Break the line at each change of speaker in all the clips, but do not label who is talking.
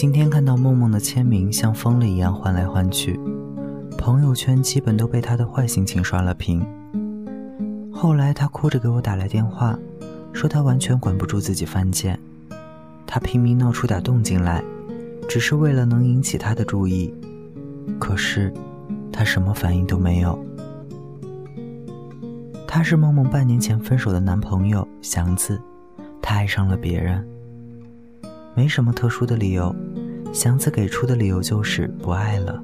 今天看到梦梦的签名像疯了一样换来换去，朋友圈基本都被她的坏心情刷了屏。后来她哭着给我打来电话，说她完全管不住自己犯贱，她拼命闹出点动静来，只是为了能引起他的注意。可是，他什么反应都没有。他是梦梦半年前分手的男朋友祥子，他爱上了别人。没什么特殊的理由，祥子给出的理由就是不爱了。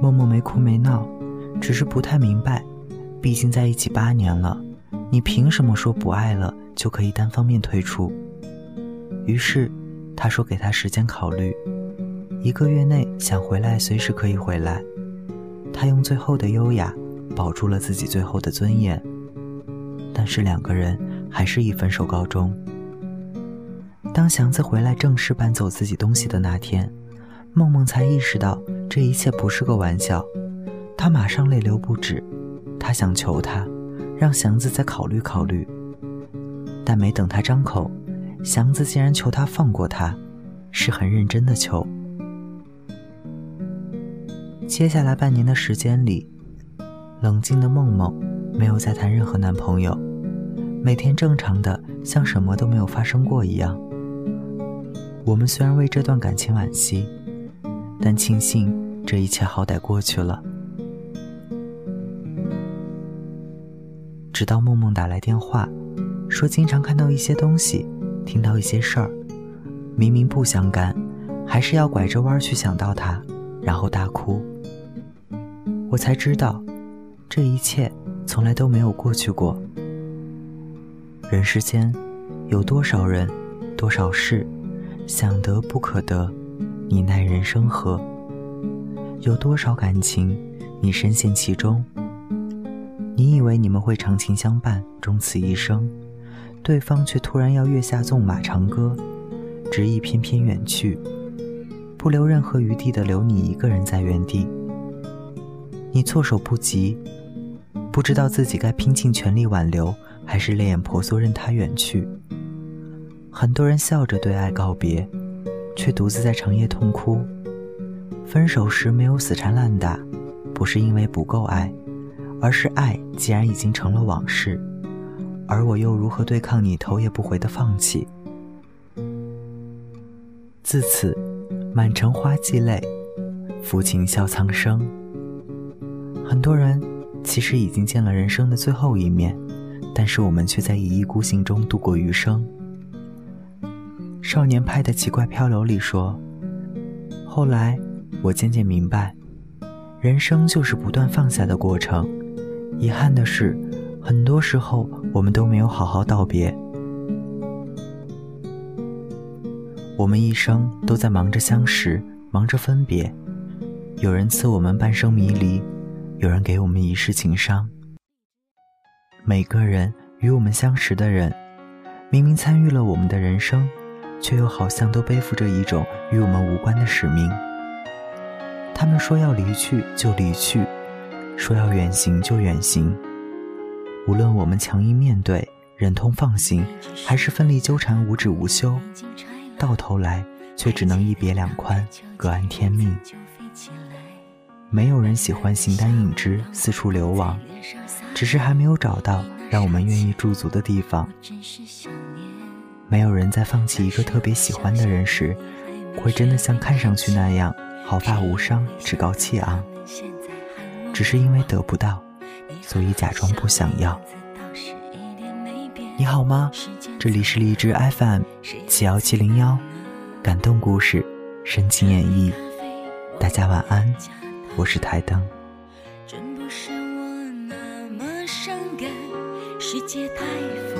默默没哭没闹，只是不太明白，毕竟在一起八年了，你凭什么说不爱了就可以单方面退出？于是，他说给他时间考虑，一个月内想回来随时可以回来。他用最后的优雅保住了自己最后的尊严，但是两个人还是以分手告终。当祥子回来正式搬走自己东西的那天，梦梦才意识到这一切不是个玩笑。她马上泪流不止，她想求他，让祥子再考虑考虑。但没等他张口，祥子竟然求他放过他，是很认真的求。接下来半年的时间里，冷静的梦梦没有再谈任何男朋友，每天正常的像什么都没有发生过一样。我们虽然为这段感情惋惜，但庆幸这一切好歹过去了。直到梦梦打来电话，说经常看到一些东西，听到一些事儿，明明不相干，还是要拐着弯去想到他，然后大哭。我才知道，这一切从来都没有过去过。人世间，有多少人，多少事。想得不可得，你奈人生何？有多少感情，你深陷其中？你以为你们会长情相伴，终此一生，对方却突然要月下纵马长歌，执意翩翩远去，不留任何余地的留你一个人在原地。你措手不及，不知道自己该拼尽全力挽留，还是泪眼婆娑任他远去。很多人笑着对爱告别，却独自在长夜痛哭。分手时没有死缠烂打，不是因为不够爱，而是爱既然已经成了往事，而我又如何对抗你头也不回的放弃？自此，满城花季泪，抚琴笑苍生。很多人其实已经见了人生的最后一面，但是我们却在一意孤行中度过余生。少年派的奇怪漂流里说：“后来，我渐渐明白，人生就是不断放下的过程。遗憾的是，很多时候我们都没有好好道别。我们一生都在忙着相识，忙着分别。有人赐我们半生迷离，有人给我们一世情伤。每个人与我们相识的人，明明参与了我们的人生。”却又好像都背负着一种与我们无关的使命。他们说要离去就离去，说要远行就远行。无论我们强硬面对、忍痛放行，还是奋力纠缠、无止无休，到头来却只能一别两宽，各安天命。没有人喜欢形单影只、四处流亡，只是还没有找到让我们愿意驻足的地方。没有人在放弃一个特别喜欢的人时，会真的像看上去那样毫发无伤、趾高气昂。只是因为得不到，所以假装不想要。你好吗？这里是荔枝 FM 七幺七零幺，感动故事，深情演绎。大家晚安，我是台灯。
真不是我那么伤感世界太复杂，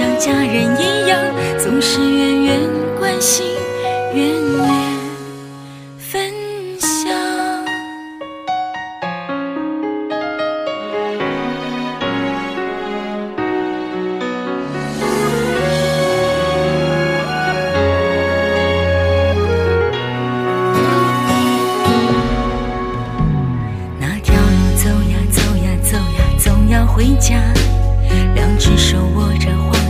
像家人一样，总是远远关心，远远分享。那条路走呀走呀走呀，总要回家。两只手握着晃呀晃呀，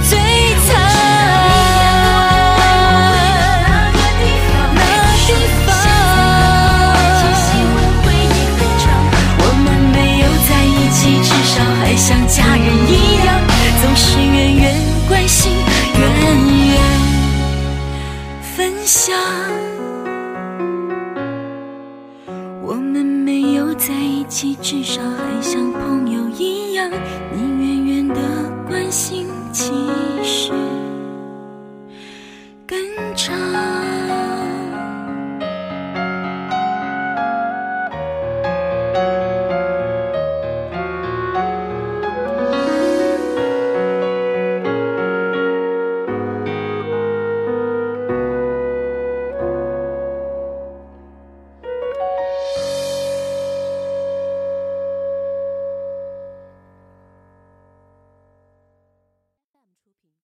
想。我们没有在一起，至少还像朋友一样，你远远的关心，其实。